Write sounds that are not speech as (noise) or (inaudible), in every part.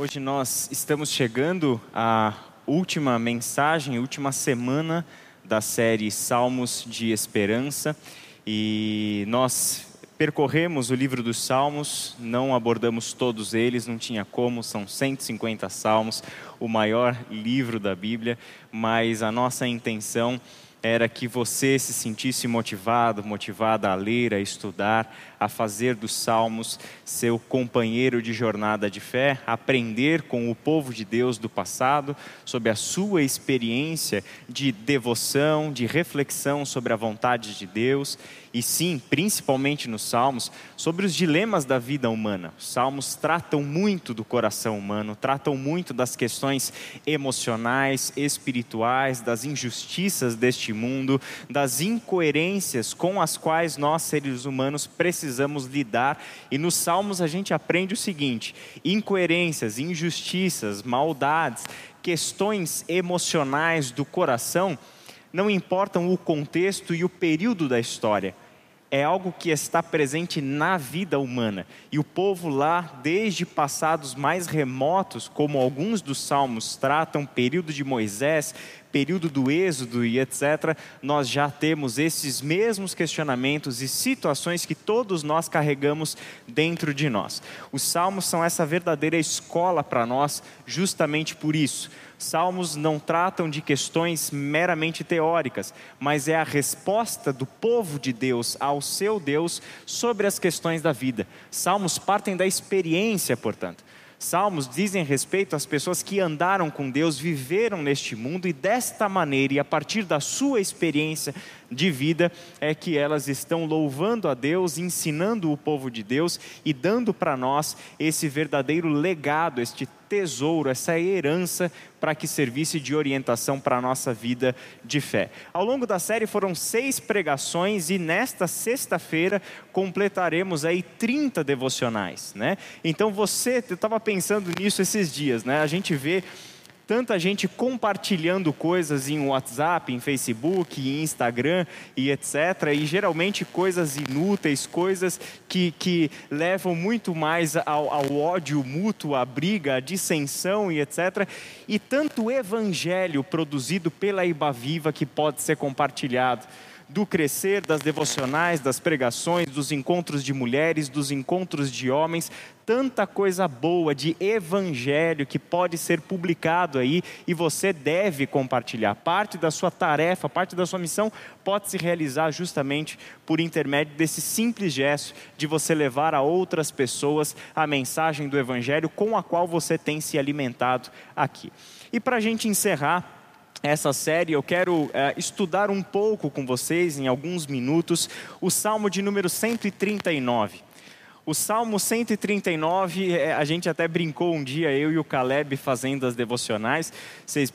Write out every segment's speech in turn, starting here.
Hoje nós estamos chegando à última mensagem, última semana da série Salmos de Esperança. E nós percorremos o livro dos Salmos, não abordamos todos eles, não tinha como, são 150 salmos, o maior livro da Bíblia, mas a nossa intenção era que você se sentisse motivado, motivada a ler, a estudar, a fazer dos Salmos seu companheiro de jornada de fé, aprender com o povo de Deus do passado, sobre a sua experiência de devoção, de reflexão sobre a vontade de Deus, e sim, principalmente nos Salmos, sobre os dilemas da vida humana. Os Salmos tratam muito do coração humano, tratam muito das questões emocionais, espirituais, das injustiças deste mundo, das incoerências com as quais nós, seres humanos, precisamos precisamos lidar. E nos Salmos a gente aprende o seguinte: incoerências, injustiças, maldades, questões emocionais do coração, não importam o contexto e o período da história é algo que está presente na vida humana. E o povo lá, desde passados mais remotos, como alguns dos salmos tratam, período de Moisés, período do Êxodo e etc., nós já temos esses mesmos questionamentos e situações que todos nós carregamos dentro de nós. Os salmos são essa verdadeira escola para nós, justamente por isso Salmos não tratam de questões meramente teóricas, mas é a resposta do povo de Deus ao seu Deus sobre as questões da vida. Salmos partem da experiência, portanto. Salmos dizem respeito às pessoas que andaram com Deus, viveram neste mundo e desta maneira, e a partir da sua experiência de vida, é que elas estão louvando a Deus, ensinando o povo de Deus e dando para nós esse verdadeiro legado, este tesouro, essa herança para que servisse de orientação para a nossa vida de fé. Ao longo da série foram seis pregações e nesta sexta-feira completaremos aí 30 devocionais, né? Então você, eu estava pensando nisso esses dias, né? A gente vê tanta gente compartilhando coisas em WhatsApp, em Facebook, em Instagram e etc. E geralmente coisas inúteis, coisas que, que levam muito mais ao, ao ódio mútuo, à briga, à dissensão e etc. E tanto evangelho produzido pela Iba Viva que pode ser compartilhado do crescer, das devocionais, das pregações, dos encontros de mulheres, dos encontros de homens, tanta coisa boa de evangelho que pode ser publicado aí e você deve compartilhar. Parte da sua tarefa, parte da sua missão pode se realizar justamente por intermédio desse simples gesto de você levar a outras pessoas a mensagem do evangelho com a qual você tem se alimentado aqui. E para a gente encerrar, essa série, eu quero é, estudar um pouco com vocês, em alguns minutos, o Salmo de número 139. O Salmo 139, é, a gente até brincou um dia, eu e o Caleb, fazendo as devocionais.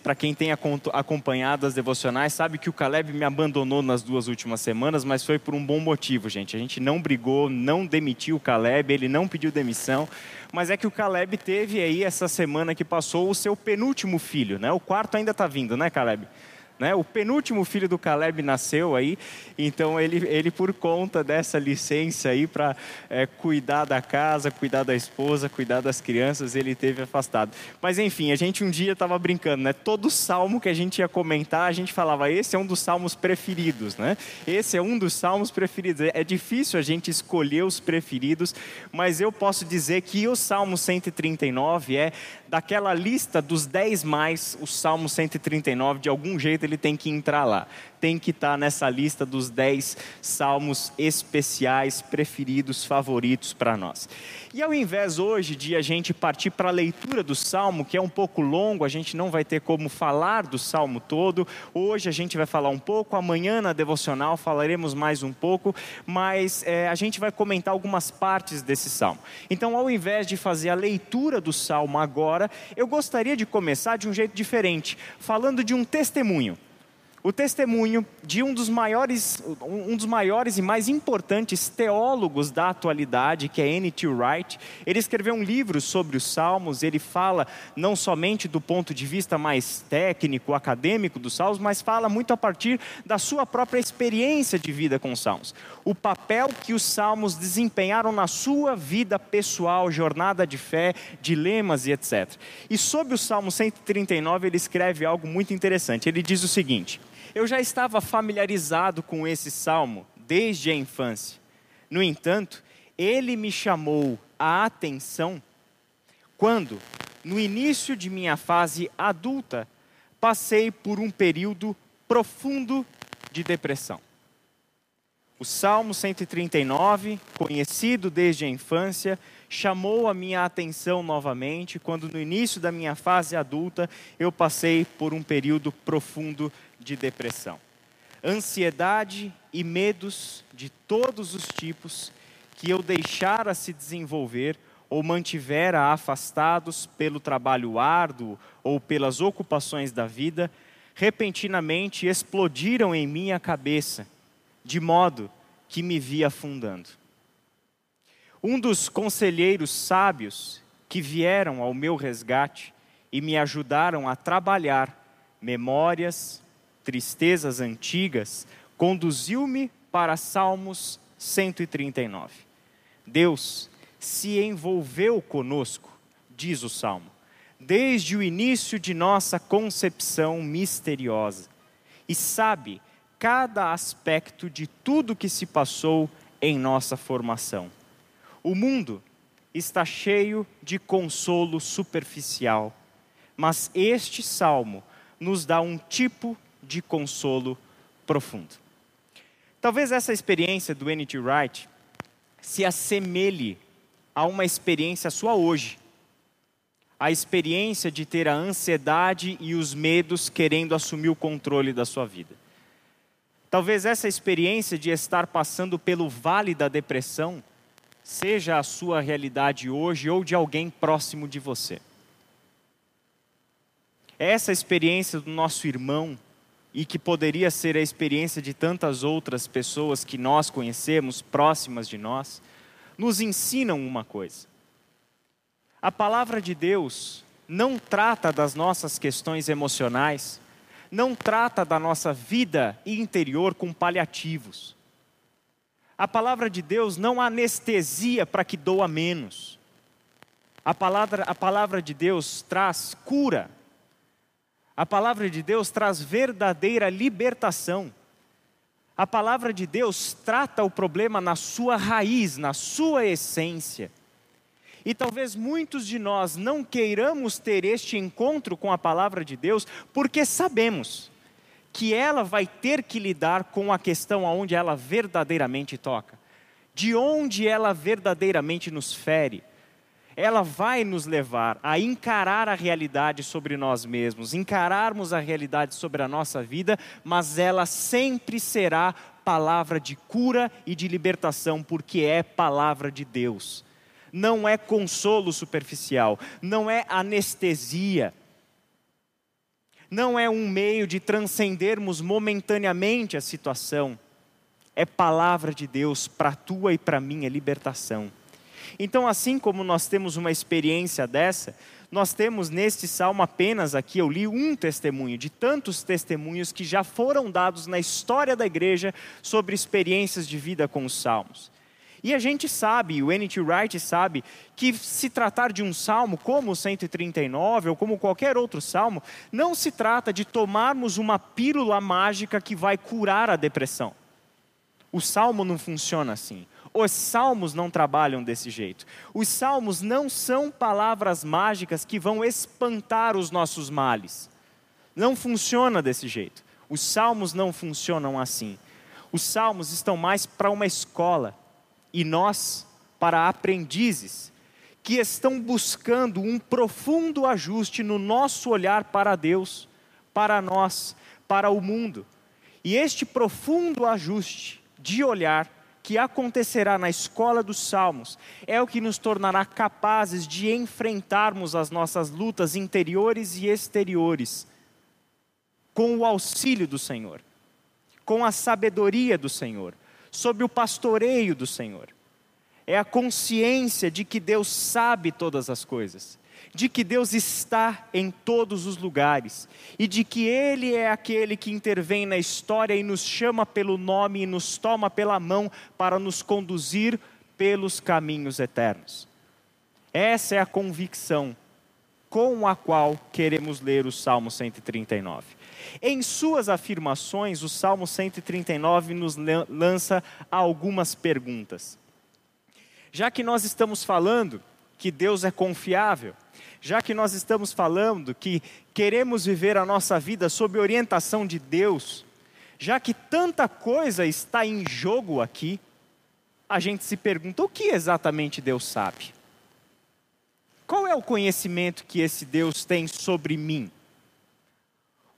Para quem tem acompanhado as devocionais, sabe que o Caleb me abandonou nas duas últimas semanas, mas foi por um bom motivo, gente. A gente não brigou, não demitiu o Caleb, ele não pediu demissão. Mas é que o Caleb teve aí, essa semana que passou, o seu penúltimo filho, né? O quarto ainda está vindo, né, Caleb? Né? O penúltimo filho do Caleb nasceu aí, então ele, ele por conta dessa licença aí para é, cuidar da casa, cuidar da esposa, cuidar das crianças, ele teve afastado. Mas enfim, a gente um dia estava brincando, né? Todo salmo que a gente ia comentar, a gente falava, esse é um dos salmos preferidos, né? Esse é um dos salmos preferidos. É, é difícil a gente escolher os preferidos, mas eu posso dizer que o Salmo 139 é daquela lista dos 10 mais, o Salmo 139, de algum jeito ele tem que entrar lá tem que estar nessa lista dos 10 salmos especiais, preferidos, favoritos para nós. E ao invés hoje de a gente partir para a leitura do salmo, que é um pouco longo, a gente não vai ter como falar do salmo todo, hoje a gente vai falar um pouco, amanhã na devocional falaremos mais um pouco, mas é, a gente vai comentar algumas partes desse salmo. Então, ao invés de fazer a leitura do salmo agora, eu gostaria de começar de um jeito diferente, falando de um testemunho o testemunho de um dos maiores, um dos maiores e mais importantes teólogos da atualidade, que é N.T. Wright. Ele escreveu um livro sobre os Salmos. Ele fala não somente do ponto de vista mais técnico, acadêmico dos Salmos, mas fala muito a partir da sua própria experiência de vida com os Salmos. O papel que os Salmos desempenharam na sua vida pessoal, jornada de fé, dilemas e etc. E sobre o Salmo 139 ele escreve algo muito interessante. Ele diz o seguinte: eu já estava familiarizado com esse salmo desde a infância. No entanto, ele me chamou a atenção quando, no início de minha fase adulta, passei por um período profundo de depressão. O Salmo 139, conhecido desde a infância, chamou a minha atenção novamente quando, no início da minha fase adulta, eu passei por um período profundo de depressão. Ansiedade e medos de todos os tipos que eu deixara se desenvolver ou mantivera afastados pelo trabalho árduo ou pelas ocupações da vida, repentinamente explodiram em minha cabeça, de modo que me vi afundando. Um dos conselheiros sábios que vieram ao meu resgate e me ajudaram a trabalhar memórias, tristezas antigas, conduziu-me para Salmos 139. Deus se envolveu conosco, diz o salmo, desde o início de nossa concepção misteriosa, e sabe cada aspecto de tudo que se passou em nossa formação. O mundo está cheio de consolo superficial, mas este salmo nos dá um tipo de consolo profundo. Talvez essa experiência do N.T. Wright se assemelhe a uma experiência sua hoje. A experiência de ter a ansiedade e os medos querendo assumir o controle da sua vida. Talvez essa experiência de estar passando pelo vale da depressão seja a sua realidade hoje ou de alguém próximo de você. Essa experiência do nosso irmão e que poderia ser a experiência de tantas outras pessoas que nós conhecemos, próximas de nós, nos ensinam uma coisa. A palavra de Deus não trata das nossas questões emocionais, não trata da nossa vida interior com paliativos. A palavra de Deus não anestesia para que doa menos. A palavra, a palavra de Deus traz cura a palavra de Deus traz verdadeira libertação. A palavra de Deus trata o problema na sua raiz, na sua essência. E talvez muitos de nós não queiramos ter este encontro com a palavra de Deus, porque sabemos que ela vai ter que lidar com a questão aonde ela verdadeiramente toca, de onde ela verdadeiramente nos fere ela vai nos levar a encarar a realidade sobre nós mesmos, encararmos a realidade sobre a nossa vida, mas ela sempre será palavra de cura e de libertação, porque é palavra de Deus. Não é consolo superficial, não é anestesia, não é um meio de transcendermos momentaneamente a situação, é palavra de Deus para tua e para minha libertação. Então, assim como nós temos uma experiência dessa, nós temos neste salmo apenas aqui, eu li um testemunho, de tantos testemunhos que já foram dados na história da igreja sobre experiências de vida com os salmos. E a gente sabe, o N.T. Wright sabe, que se tratar de um salmo como o 139 ou como qualquer outro salmo, não se trata de tomarmos uma pílula mágica que vai curar a depressão. O salmo não funciona assim. Os salmos não trabalham desse jeito. Os salmos não são palavras mágicas que vão espantar os nossos males. Não funciona desse jeito. Os salmos não funcionam assim. Os salmos estão mais para uma escola e nós para aprendizes que estão buscando um profundo ajuste no nosso olhar para Deus, para nós, para o mundo. E este profundo ajuste de olhar que acontecerá na escola dos salmos é o que nos tornará capazes de enfrentarmos as nossas lutas interiores e exteriores com o auxílio do Senhor, com a sabedoria do Senhor, sob o pastoreio do Senhor. É a consciência de que Deus sabe todas as coisas, de que Deus está em todos os lugares e de que Ele é aquele que intervém na história e nos chama pelo nome e nos toma pela mão para nos conduzir pelos caminhos eternos. Essa é a convicção com a qual queremos ler o Salmo 139. Em suas afirmações, o Salmo 139 nos lança algumas perguntas. Já que nós estamos falando que Deus é confiável, já que nós estamos falando que queremos viver a nossa vida sob orientação de Deus, já que tanta coisa está em jogo aqui, a gente se pergunta: o que exatamente Deus sabe? Qual é o conhecimento que esse Deus tem sobre mim?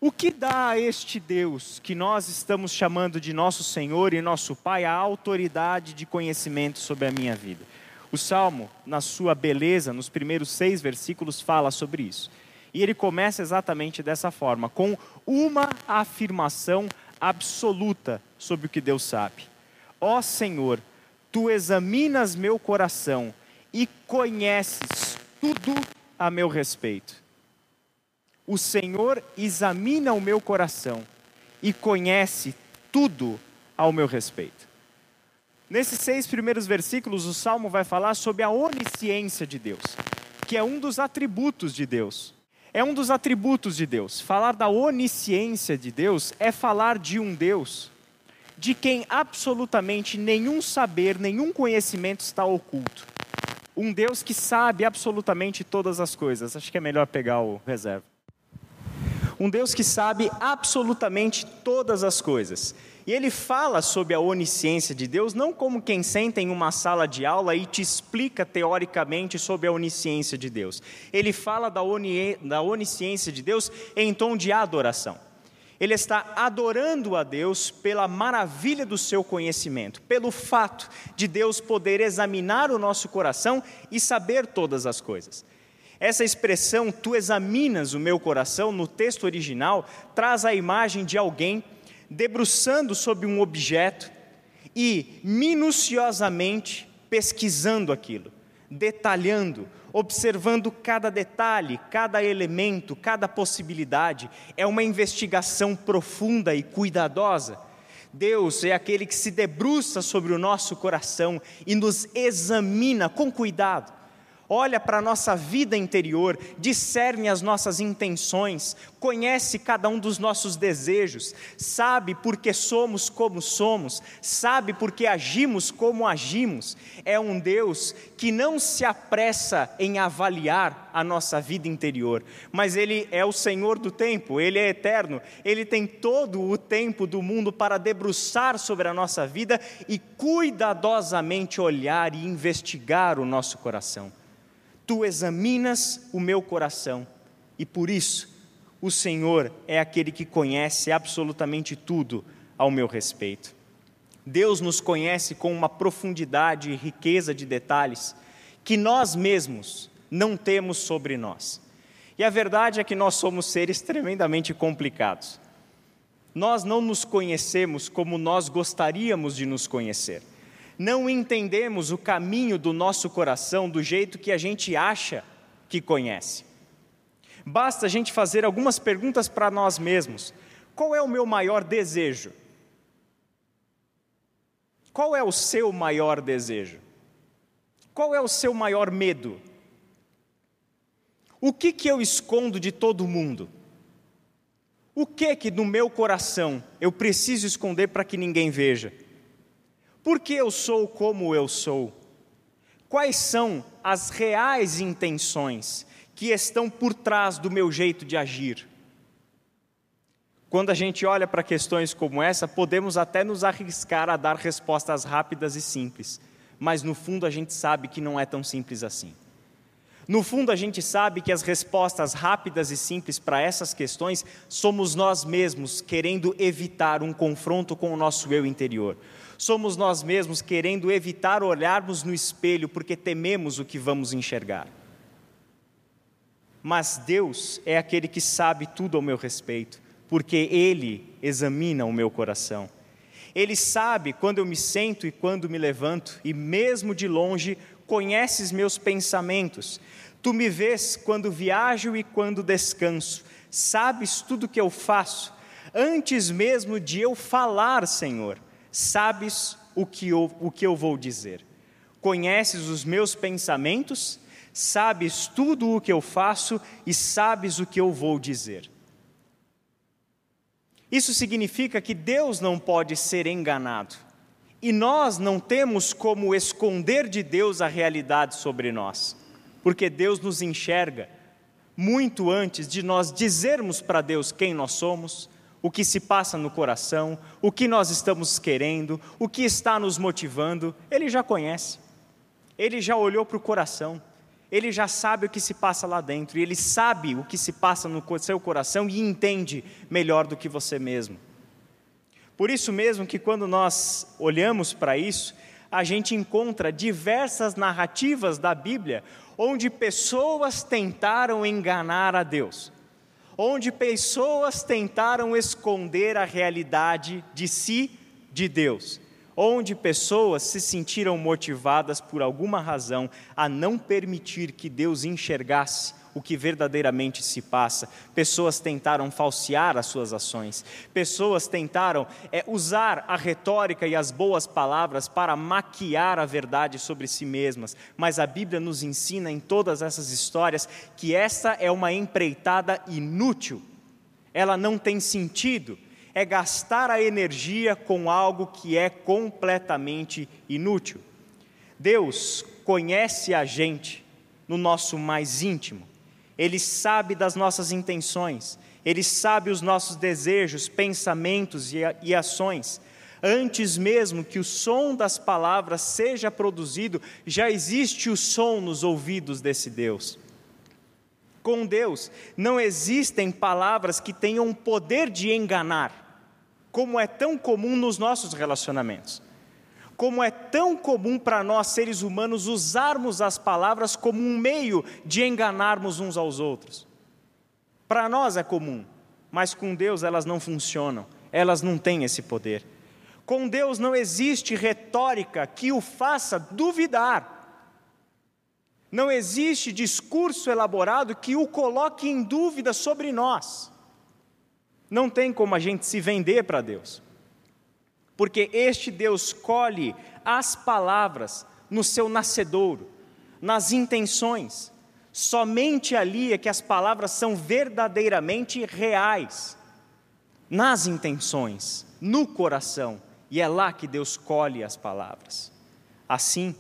O que dá a este Deus, que nós estamos chamando de nosso Senhor e nosso Pai, a autoridade de conhecimento sobre a minha vida? O Salmo, na sua beleza, nos primeiros seis versículos, fala sobre isso. E ele começa exatamente dessa forma, com uma afirmação absoluta sobre o que Deus sabe. Ó Senhor, tu examinas meu coração e conheces tudo a meu respeito o Senhor examina o meu coração e conhece tudo ao meu respeito. Nesses seis primeiros versículos, o salmo vai falar sobre a onisciência de Deus, que é um dos atributos de Deus. É um dos atributos de Deus. Falar da onisciência de Deus é falar de um Deus de quem absolutamente nenhum saber, nenhum conhecimento está oculto. Um Deus que sabe absolutamente todas as coisas. Acho que é melhor pegar o reserva um Deus que sabe absolutamente todas as coisas. E ele fala sobre a onisciência de Deus não como quem senta em uma sala de aula e te explica teoricamente sobre a onisciência de Deus. Ele fala da, oni, da onisciência de Deus em tom de adoração. Ele está adorando a Deus pela maravilha do seu conhecimento, pelo fato de Deus poder examinar o nosso coração e saber todas as coisas. Essa expressão, tu examinas o meu coração, no texto original, traz a imagem de alguém debruçando sobre um objeto e minuciosamente pesquisando aquilo, detalhando, observando cada detalhe, cada elemento, cada possibilidade. É uma investigação profunda e cuidadosa. Deus é aquele que se debruça sobre o nosso coração e nos examina com cuidado olha para a nossa vida interior, discerne as nossas intenções, conhece cada um dos nossos desejos, sabe por que somos como somos, sabe por que agimos como agimos. É um Deus que não se apressa em avaliar a nossa vida interior, mas Ele é o Senhor do tempo, Ele é eterno, Ele tem todo o tempo do mundo para debruçar sobre a nossa vida e cuidadosamente olhar e investigar o nosso coração. Tu examinas o meu coração e por isso o Senhor é aquele que conhece absolutamente tudo ao meu respeito. Deus nos conhece com uma profundidade e riqueza de detalhes que nós mesmos não temos sobre nós. E a verdade é que nós somos seres tremendamente complicados. Nós não nos conhecemos como nós gostaríamos de nos conhecer não entendemos o caminho do nosso coração do jeito que a gente acha que conhece. Basta a gente fazer algumas perguntas para nós mesmos: qual é o meu maior desejo? Qual é o seu maior desejo? Qual é o seu maior medo? O que que eu escondo de todo mundo? O que que no meu coração eu preciso esconder para que ninguém veja? Por que eu sou como eu sou? Quais são as reais intenções que estão por trás do meu jeito de agir? Quando a gente olha para questões como essa, podemos até nos arriscar a dar respostas rápidas e simples, mas no fundo a gente sabe que não é tão simples assim. No fundo, a gente sabe que as respostas rápidas e simples para essas questões somos nós mesmos querendo evitar um confronto com o nosso eu interior. Somos nós mesmos querendo evitar olharmos no espelho porque tememos o que vamos enxergar. Mas Deus é aquele que sabe tudo ao meu respeito, porque Ele examina o meu coração. Ele sabe quando eu me sento e quando me levanto, e mesmo de longe conheces meus pensamentos. Tu me vês quando viajo e quando descanso. Sabes tudo que eu faço. Antes mesmo de eu falar, Senhor, sabes o que eu, o que eu vou dizer. Conheces os meus pensamentos, sabes tudo o que eu faço e sabes o que eu vou dizer. Isso significa que Deus não pode ser enganado. E nós não temos como esconder de Deus a realidade sobre nós, porque Deus nos enxerga muito antes de nós dizermos para Deus quem nós somos, o que se passa no coração, o que nós estamos querendo, o que está nos motivando, Ele já conhece, Ele já olhou para o coração, Ele já sabe o que se passa lá dentro, e Ele sabe o que se passa no seu coração e entende melhor do que você mesmo. Por isso mesmo que quando nós olhamos para isso, a gente encontra diversas narrativas da Bíblia onde pessoas tentaram enganar a Deus, onde pessoas tentaram esconder a realidade de si de Deus, onde pessoas se sentiram motivadas por alguma razão a não permitir que Deus enxergasse o que verdadeiramente se passa. Pessoas tentaram falsear as suas ações, pessoas tentaram é, usar a retórica e as boas palavras para maquiar a verdade sobre si mesmas, mas a Bíblia nos ensina em todas essas histórias que essa é uma empreitada inútil, ela não tem sentido. É gastar a energia com algo que é completamente inútil. Deus conhece a gente no nosso mais íntimo. Ele sabe das nossas intenções, Ele sabe os nossos desejos, pensamentos e ações. Antes mesmo que o som das palavras seja produzido, já existe o som nos ouvidos desse Deus. Com Deus, não existem palavras que tenham o poder de enganar, como é tão comum nos nossos relacionamentos como é tão comum para nós seres humanos usarmos as palavras como um meio de enganarmos uns aos outros. Para nós é comum, mas com Deus elas não funcionam, elas não têm esse poder. Com Deus não existe retórica que o faça duvidar. Não existe discurso elaborado que o coloque em dúvida sobre nós. Não tem como a gente se vender para Deus porque este Deus colhe as palavras no seu nascedouro, nas intenções. Somente ali é que as palavras são verdadeiramente reais, nas intenções, no coração, e é lá que Deus colhe as palavras. Assim,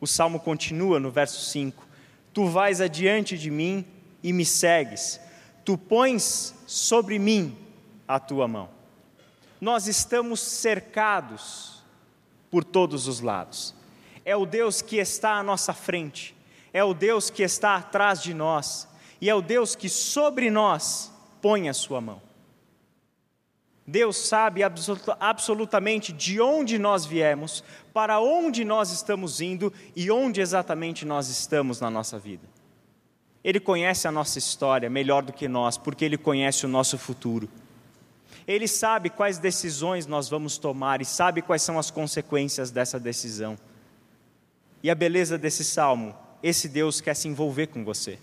o salmo continua no verso 5: Tu vais adiante de mim e me segues, tu pões sobre mim a tua mão nós estamos cercados por todos os lados. É o Deus que está à nossa frente, é o Deus que está atrás de nós, e é o Deus que sobre nós põe a sua mão. Deus sabe absolutamente de onde nós viemos, para onde nós estamos indo e onde exatamente nós estamos na nossa vida. Ele conhece a nossa história melhor do que nós, porque Ele conhece o nosso futuro. Ele sabe quais decisões nós vamos tomar e sabe quais são as consequências dessa decisão. E a beleza desse salmo, esse Deus quer se envolver com você.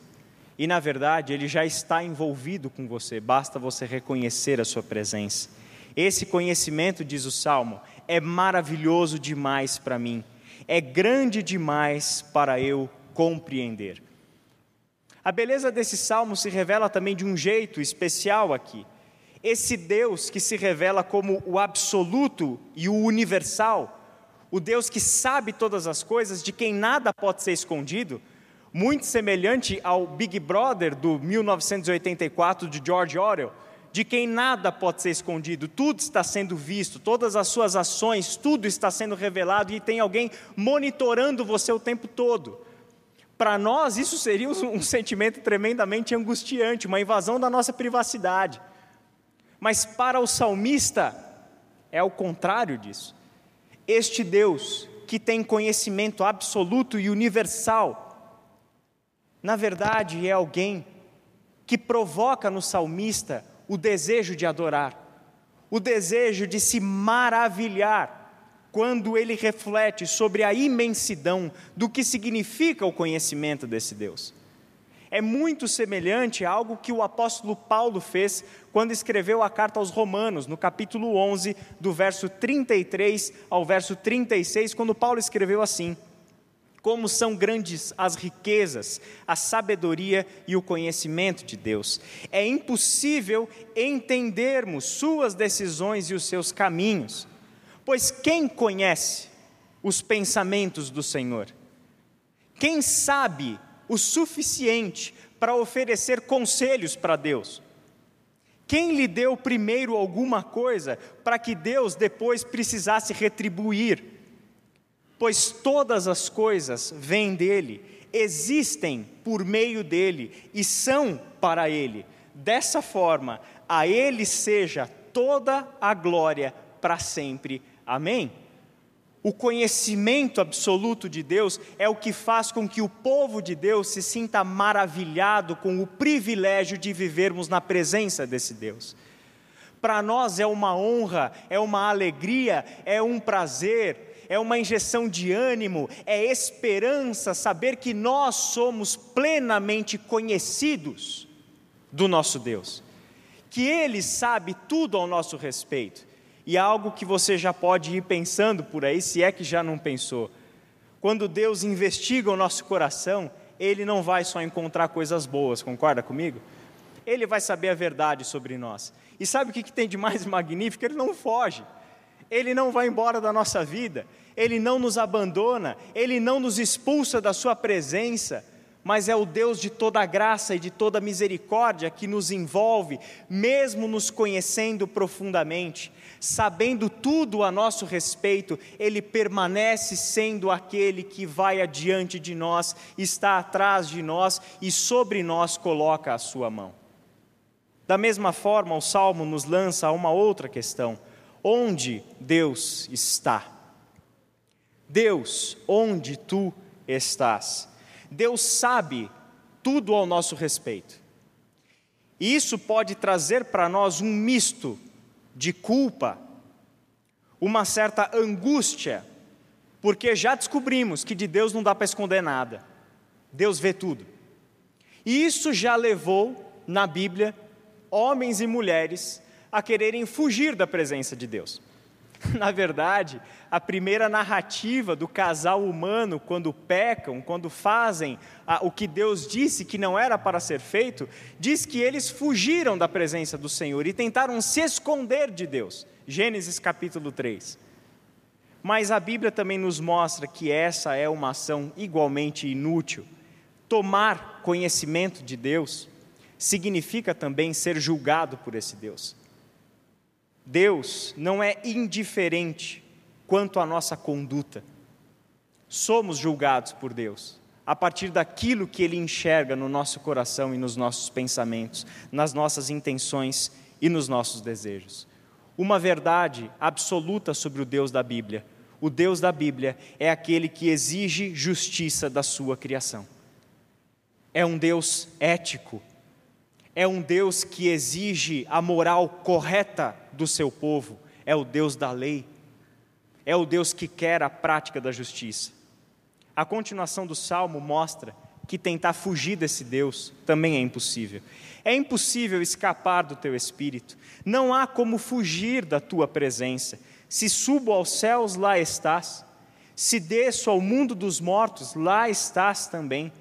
E na verdade, ele já está envolvido com você, basta você reconhecer a sua presença. Esse conhecimento, diz o salmo, é maravilhoso demais para mim, é grande demais para eu compreender. A beleza desse salmo se revela também de um jeito especial aqui. Esse Deus que se revela como o absoluto e o universal, o Deus que sabe todas as coisas, de quem nada pode ser escondido, muito semelhante ao Big Brother do 1984 de George Orwell, de quem nada pode ser escondido, tudo está sendo visto, todas as suas ações, tudo está sendo revelado e tem alguém monitorando você o tempo todo. Para nós, isso seria um sentimento tremendamente angustiante, uma invasão da nossa privacidade. Mas para o salmista é o contrário disso. Este Deus que tem conhecimento absoluto e universal, na verdade é alguém que provoca no salmista o desejo de adorar, o desejo de se maravilhar quando ele reflete sobre a imensidão do que significa o conhecimento desse Deus. É muito semelhante a algo que o apóstolo Paulo fez quando escreveu a carta aos Romanos, no capítulo 11, do verso 33 ao verso 36, quando Paulo escreveu assim: Como são grandes as riquezas, a sabedoria e o conhecimento de Deus. É impossível entendermos suas decisões e os seus caminhos. Pois quem conhece os pensamentos do Senhor? Quem sabe o suficiente para oferecer conselhos para Deus? Quem lhe deu primeiro alguma coisa para que Deus depois precisasse retribuir? Pois todas as coisas vêm dele, existem por meio dele e são para ele. Dessa forma, a ele seja toda a glória para sempre. Amém? O conhecimento absoluto de Deus é o que faz com que o povo de Deus se sinta maravilhado com o privilégio de vivermos na presença desse Deus. Para nós é uma honra, é uma alegria, é um prazer, é uma injeção de ânimo, é esperança saber que nós somos plenamente conhecidos do nosso Deus, que Ele sabe tudo ao nosso respeito e algo que você já pode ir pensando por aí, se é que já não pensou. Quando Deus investiga o nosso coração, Ele não vai só encontrar coisas boas, concorda comigo? Ele vai saber a verdade sobre nós. E sabe o que tem de mais (laughs) magnífico? Ele não foge. Ele não vai embora da nossa vida. Ele não nos abandona. Ele não nos expulsa da Sua presença mas é o Deus de toda graça e de toda misericórdia que nos envolve, mesmo nos conhecendo profundamente, sabendo tudo a nosso respeito, Ele permanece sendo aquele que vai adiante de nós, está atrás de nós e sobre nós coloca a sua mão. Da mesma forma, o Salmo nos lança uma outra questão: onde Deus está? Deus, onde tu estás? Deus sabe tudo ao nosso respeito. E isso pode trazer para nós um misto de culpa, uma certa angústia, porque já descobrimos que de Deus não dá para esconder nada. Deus vê tudo. E isso já levou, na Bíblia, homens e mulheres a quererem fugir da presença de Deus. (laughs) Na verdade, a primeira narrativa do casal humano, quando pecam, quando fazem o que Deus disse que não era para ser feito, diz que eles fugiram da presença do Senhor e tentaram se esconder de Deus. Gênesis capítulo 3. Mas a Bíblia também nos mostra que essa é uma ação igualmente inútil. Tomar conhecimento de Deus significa também ser julgado por esse Deus. Deus não é indiferente quanto à nossa conduta. Somos julgados por Deus a partir daquilo que Ele enxerga no nosso coração e nos nossos pensamentos, nas nossas intenções e nos nossos desejos. Uma verdade absoluta sobre o Deus da Bíblia: o Deus da Bíblia é aquele que exige justiça da sua criação. É um Deus ético, é um Deus que exige a moral correta do seu povo, é o Deus da lei, é o Deus que quer a prática da justiça. A continuação do salmo mostra que tentar fugir desse Deus também é impossível. É impossível escapar do teu espírito, não há como fugir da tua presença. Se subo aos céus, lá estás, se desço ao mundo dos mortos, lá estás também.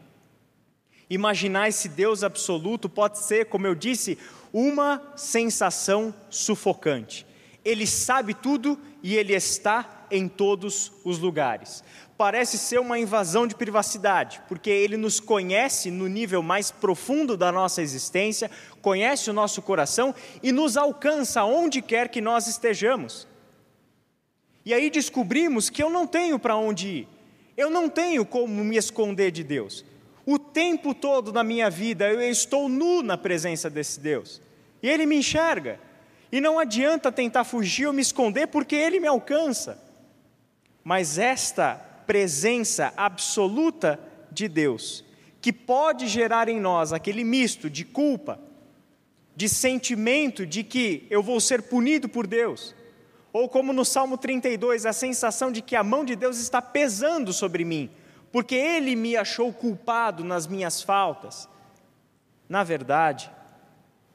Imaginar esse Deus absoluto pode ser, como eu disse, uma sensação sufocante. Ele sabe tudo e ele está em todos os lugares. Parece ser uma invasão de privacidade, porque ele nos conhece no nível mais profundo da nossa existência, conhece o nosso coração e nos alcança onde quer que nós estejamos. E aí descobrimos que eu não tenho para onde ir, eu não tenho como me esconder de Deus. O tempo todo na minha vida eu estou nu na presença desse Deus. E Ele me enxerga. E não adianta tentar fugir ou me esconder, porque Ele me alcança. Mas esta presença absoluta de Deus, que pode gerar em nós aquele misto de culpa, de sentimento de que eu vou ser punido por Deus, ou como no Salmo 32, a sensação de que a mão de Deus está pesando sobre mim, porque Ele me achou culpado nas minhas faltas. Na verdade,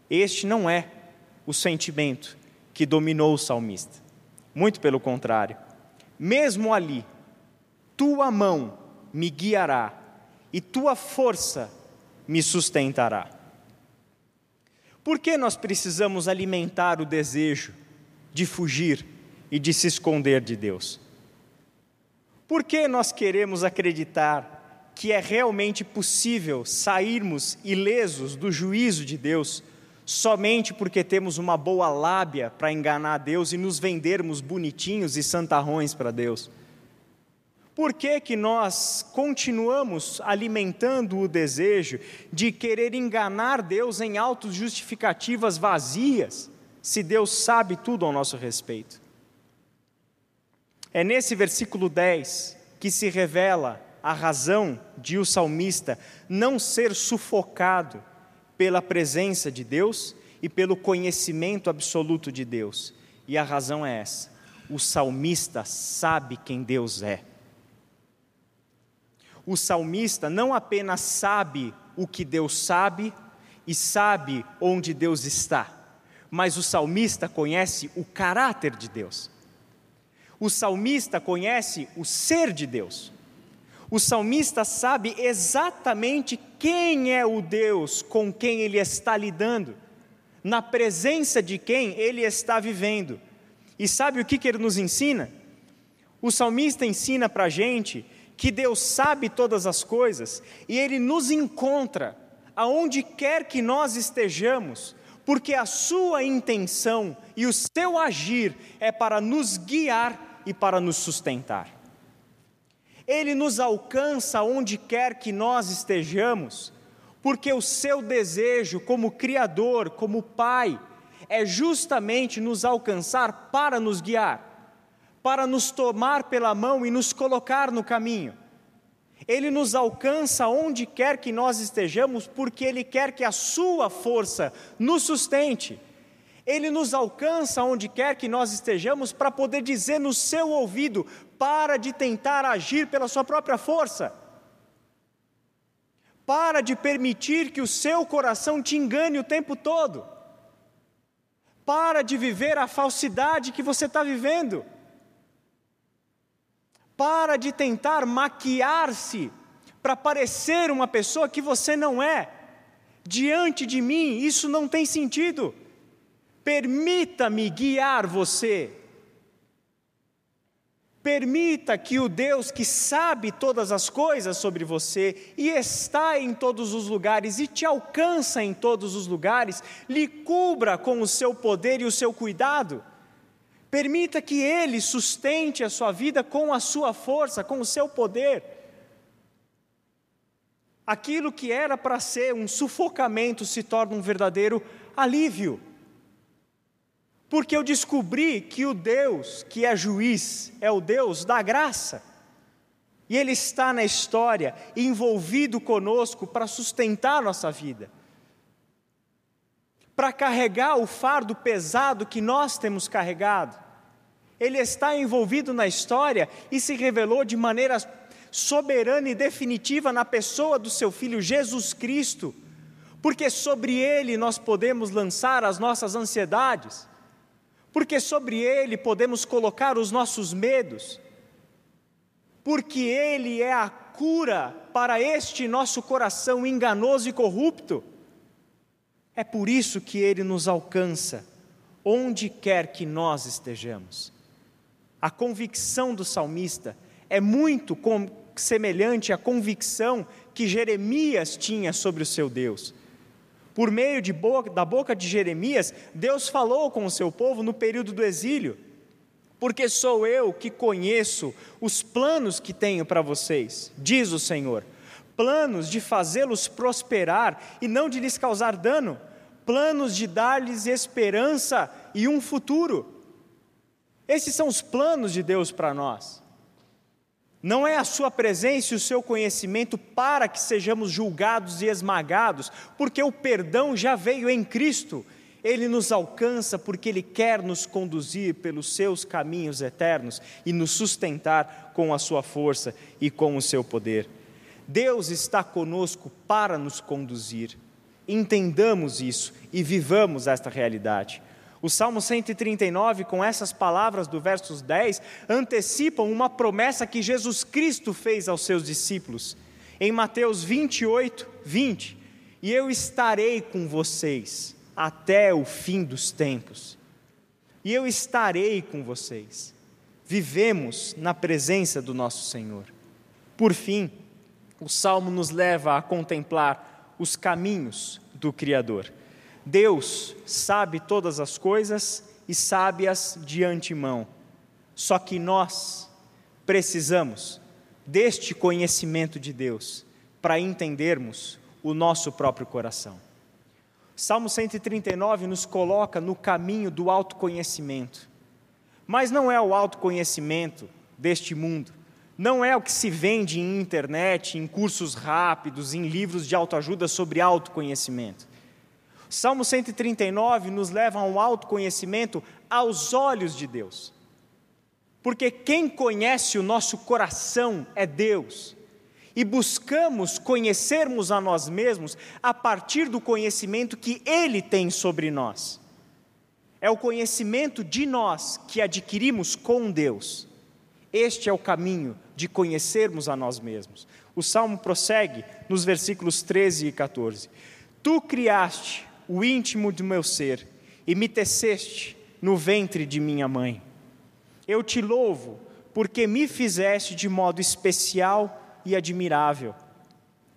este não é o sentimento que dominou o salmista. Muito pelo contrário. Mesmo ali, tua mão me guiará e tua força me sustentará. Por que nós precisamos alimentar o desejo de fugir e de se esconder de Deus? Por que nós queremos acreditar que é realmente possível sairmos ilesos do juízo de Deus somente porque temos uma boa lábia para enganar Deus e nos vendermos bonitinhos e santarrões para Deus? Por que, que nós continuamos alimentando o desejo de querer enganar Deus em autos justificativas vazias, se Deus sabe tudo ao nosso respeito? É nesse versículo 10 que se revela a razão de o salmista não ser sufocado pela presença de Deus e pelo conhecimento absoluto de Deus. E a razão é essa: o salmista sabe quem Deus é. O salmista não apenas sabe o que Deus sabe e sabe onde Deus está, mas o salmista conhece o caráter de Deus. O salmista conhece o ser de Deus. O salmista sabe exatamente quem é o Deus com quem ele está lidando, na presença de quem ele está vivendo. E sabe o que, que ele nos ensina? O salmista ensina para a gente que Deus sabe todas as coisas e ele nos encontra aonde quer que nós estejamos, porque a sua intenção e o seu agir é para nos guiar e para nos sustentar. Ele nos alcança onde quer que nós estejamos, porque o seu desejo, como Criador, como Pai, é justamente nos alcançar para nos guiar, para nos tomar pela mão e nos colocar no caminho. Ele nos alcança onde quer que nós estejamos, porque Ele quer que a Sua força nos sustente. Ele nos alcança onde quer que nós estejamos para poder dizer no seu ouvido: para de tentar agir pela sua própria força. Para de permitir que o seu coração te engane o tempo todo. Para de viver a falsidade que você está vivendo. Para de tentar maquiar-se para parecer uma pessoa que você não é. Diante de mim, isso não tem sentido. Permita-me guiar você. Permita que o Deus que sabe todas as coisas sobre você e está em todos os lugares e te alcança em todos os lugares, lhe cubra com o seu poder e o seu cuidado. Permita que Ele sustente a sua vida com a sua força, com o seu poder. Aquilo que era para ser um sufocamento se torna um verdadeiro alívio porque eu descobri que o Deus que é juiz é o Deus da graça. E Ele está na história, envolvido conosco para sustentar nossa vida, para carregar o fardo pesado que nós temos carregado. Ele está envolvido na história e se revelou de maneira soberana e definitiva na pessoa do seu Filho Jesus Cristo, porque sobre Ele nós podemos lançar as nossas ansiedades porque sobre Ele podemos colocar os nossos medos, porque Ele é a cura para este nosso coração enganoso e corrupto. É por isso que Ele nos alcança, onde quer que nós estejamos. A convicção do salmista é muito semelhante à convicção que Jeremias tinha sobre o seu Deus. Por meio boca, da boca de Jeremias, Deus falou com o seu povo no período do exílio. Porque sou eu que conheço os planos que tenho para vocês, diz o Senhor. Planos de fazê-los prosperar e não de lhes causar dano, planos de dar-lhes esperança e um futuro. Esses são os planos de Deus para nós. Não é a sua presença e o seu conhecimento para que sejamos julgados e esmagados, porque o perdão já veio em Cristo. Ele nos alcança porque Ele quer nos conduzir pelos seus caminhos eternos e nos sustentar com a sua força e com o seu poder. Deus está conosco para nos conduzir. Entendamos isso e vivamos esta realidade. O Salmo 139, com essas palavras do versos 10, antecipam uma promessa que Jesus Cristo fez aos seus discípulos. Em Mateus 28, 20: E eu estarei com vocês até o fim dos tempos. E eu estarei com vocês. Vivemos na presença do nosso Senhor. Por fim, o salmo nos leva a contemplar os caminhos do Criador. Deus sabe todas as coisas e sabe-as de antemão. Só que nós precisamos deste conhecimento de Deus para entendermos o nosso próprio coração. Salmo 139 nos coloca no caminho do autoconhecimento. Mas não é o autoconhecimento deste mundo, não é o que se vende em internet, em cursos rápidos, em livros de autoajuda sobre autoconhecimento. Salmo 139 nos leva a um autoconhecimento aos olhos de Deus. Porque quem conhece o nosso coração é Deus. E buscamos conhecermos a nós mesmos a partir do conhecimento que Ele tem sobre nós. É o conhecimento de nós que adquirimos com Deus. Este é o caminho de conhecermos a nós mesmos. O salmo prossegue nos versículos 13 e 14: Tu criaste o íntimo do meu ser e me teceste no ventre de minha mãe. Eu te louvo, porque me fizeste de modo especial e admirável.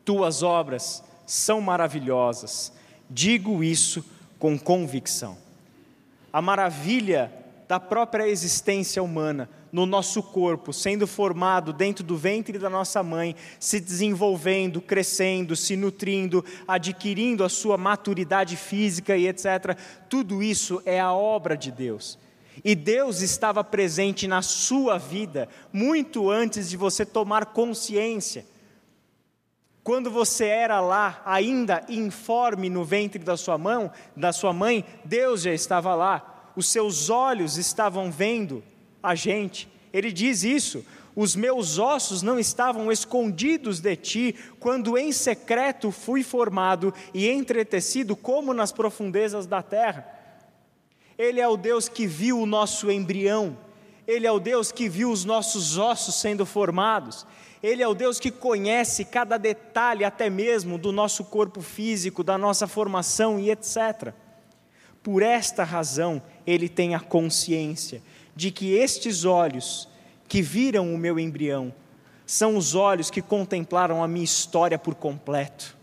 Tuas obras são maravilhosas, digo isso com convicção. A maravilha da própria existência humana no nosso corpo, sendo formado dentro do ventre da nossa mãe, se desenvolvendo, crescendo, se nutrindo, adquirindo a sua maturidade física e etc. Tudo isso é a obra de Deus. E Deus estava presente na sua vida muito antes de você tomar consciência. Quando você era lá, ainda informe no ventre da sua mão, da sua mãe, Deus já estava lá. Os seus olhos estavam vendo a gente. Ele diz isso: os meus ossos não estavam escondidos de ti, quando em secreto fui formado e entretecido como nas profundezas da terra. Ele é o Deus que viu o nosso embrião, Ele é o Deus que viu os nossos ossos sendo formados, Ele é o Deus que conhece cada detalhe, até mesmo do nosso corpo físico, da nossa formação e etc. Por esta razão, Ele tem a consciência de que estes olhos que viram o meu embrião são os olhos que contemplaram a minha história por completo.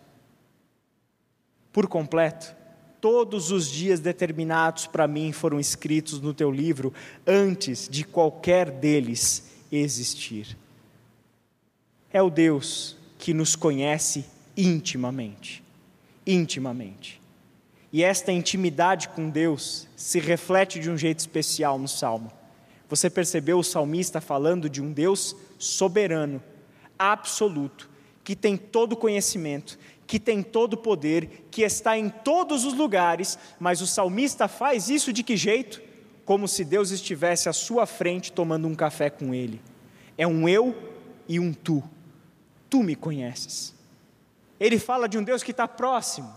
Por completo. Todos os dias determinados para mim foram escritos no teu livro antes de qualquer deles existir. É o Deus que nos conhece intimamente. Intimamente. E esta intimidade com Deus se reflete de um jeito especial no Salmo. Você percebeu o salmista falando de um Deus soberano, absoluto, que tem todo conhecimento, que tem todo poder, que está em todos os lugares, mas o salmista faz isso de que jeito? Como se Deus estivesse à sua frente tomando um café com ele. É um eu e um tu. Tu me conheces. Ele fala de um Deus que está próximo.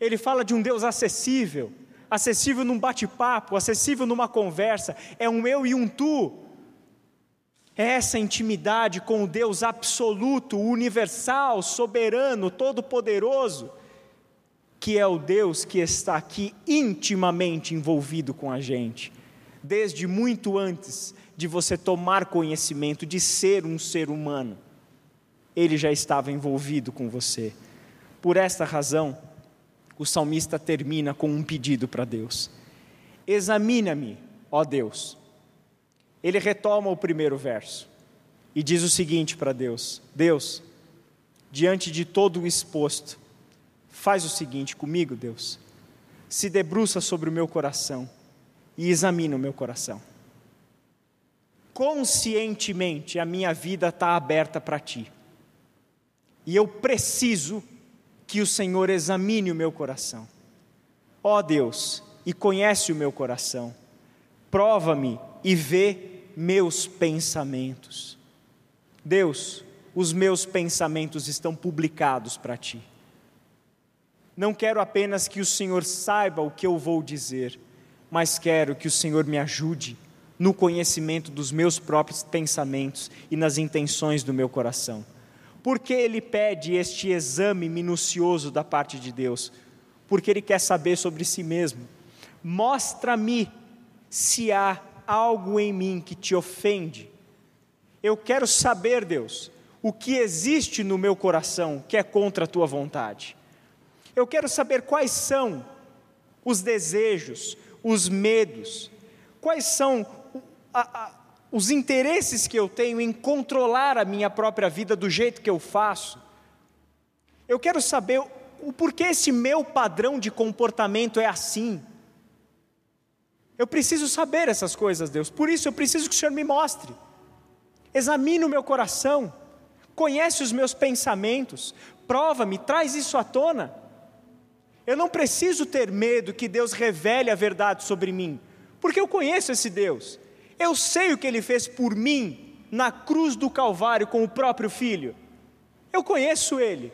Ele fala de um Deus acessível acessível num bate-papo, acessível numa conversa, é um eu e um tu. É essa intimidade com o Deus absoluto, universal, soberano, todo-poderoso, que é o Deus que está aqui intimamente envolvido com a gente, desde muito antes de você tomar conhecimento de ser um ser humano. Ele já estava envolvido com você. Por esta razão, o salmista termina com um pedido para Deus: Examina-me, ó Deus. Ele retoma o primeiro verso e diz o seguinte para Deus: Deus, diante de todo o exposto, faz o seguinte comigo, Deus. Se debruça sobre o meu coração e examina o meu coração. conscientemente a minha vida está aberta para Ti. E eu preciso que o Senhor examine o meu coração. Ó oh Deus, e conhece o meu coração, prova-me e vê meus pensamentos. Deus, os meus pensamentos estão publicados para Ti. Não quero apenas que o Senhor saiba o que eu vou dizer, mas quero que o Senhor me ajude no conhecimento dos meus próprios pensamentos e nas intenções do meu coração. Por que ele pede este exame minucioso da parte de Deus? Porque ele quer saber sobre si mesmo. Mostra-me se há algo em mim que te ofende. Eu quero saber, Deus, o que existe no meu coração que é contra a tua vontade. Eu quero saber quais são os desejos, os medos, quais são a, a, os interesses que eu tenho em controlar a minha própria vida do jeito que eu faço. Eu quero saber o porquê esse meu padrão de comportamento é assim. Eu preciso saber essas coisas, Deus. Por isso eu preciso que o Senhor me mostre. Examine o meu coração. Conhece os meus pensamentos. Prova-me, traz isso à tona. Eu não preciso ter medo que Deus revele a verdade sobre mim, porque eu conheço esse Deus. Eu sei o que ele fez por mim na cruz do Calvário com o próprio filho. Eu conheço ele.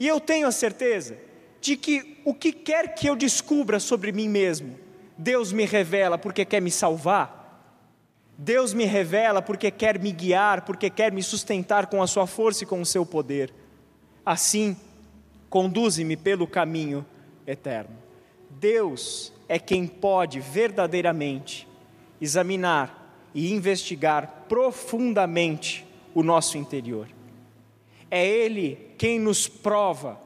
E eu tenho a certeza de que o que quer que eu descubra sobre mim mesmo, Deus me revela porque quer me salvar. Deus me revela porque quer me guiar, porque quer me sustentar com a sua força e com o seu poder. Assim, conduze-me pelo caminho eterno. Deus é quem pode verdadeiramente examinar e investigar profundamente o nosso interior. É Ele quem nos prova,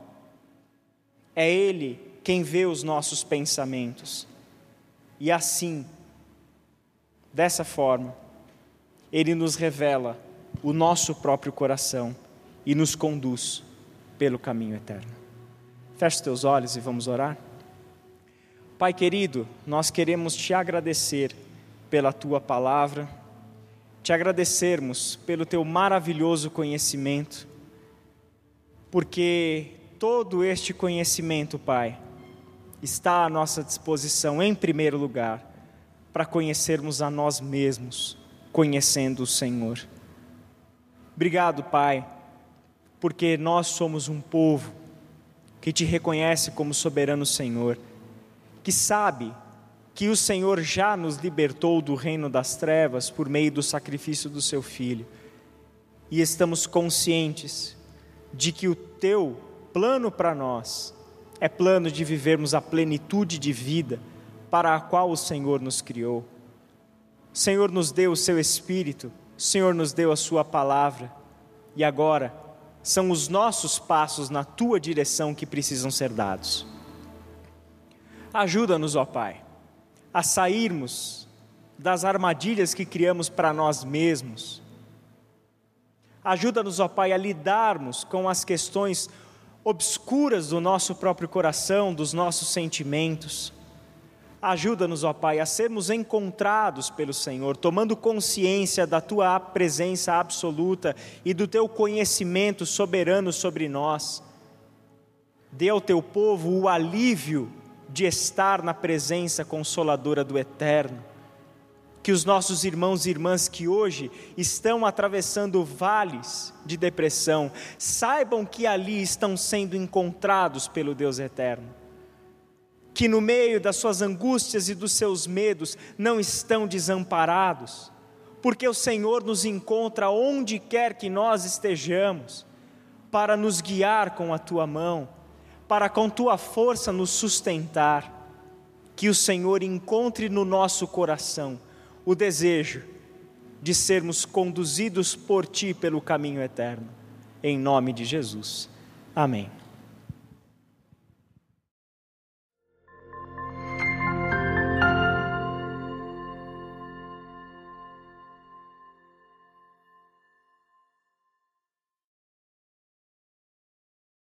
é Ele quem vê os nossos pensamentos. E assim, dessa forma, Ele nos revela o nosso próprio coração e nos conduz pelo caminho eterno. Feche teus olhos e vamos orar. Pai querido, nós queremos te agradecer pela tua palavra, te agradecermos pelo teu maravilhoso conhecimento, porque todo este conhecimento, Pai, está à nossa disposição em primeiro lugar para conhecermos a nós mesmos, conhecendo o Senhor. Obrigado, Pai, porque nós somos um povo que te reconhece como soberano Senhor, que sabe que o Senhor já nos libertou do reino das trevas por meio do sacrifício do seu filho. E estamos conscientes de que o teu plano para nós é plano de vivermos a plenitude de vida para a qual o Senhor nos criou. O Senhor nos deu o seu espírito, o Senhor nos deu a sua palavra, e agora são os nossos passos na tua direção que precisam ser dados. Ajuda-nos, ó Pai a sairmos das armadilhas que criamos para nós mesmos. Ajuda-nos, ó Pai, a lidarmos com as questões obscuras do nosso próprio coração, dos nossos sentimentos. Ajuda-nos, ó Pai, a sermos encontrados pelo Senhor, tomando consciência da Tua presença absoluta e do Teu conhecimento soberano sobre nós. Dê ao Teu povo o alívio de estar na presença consoladora do Eterno. Que os nossos irmãos e irmãs que hoje estão atravessando vales de depressão, saibam que ali estão sendo encontrados pelo Deus Eterno. Que no meio das suas angústias e dos seus medos não estão desamparados, porque o Senhor nos encontra onde quer que nós estejamos, para nos guiar com a tua mão para com tua força nos sustentar, que o Senhor encontre no nosso coração o desejo de sermos conduzidos por ti pelo caminho eterno. Em nome de Jesus. Amém.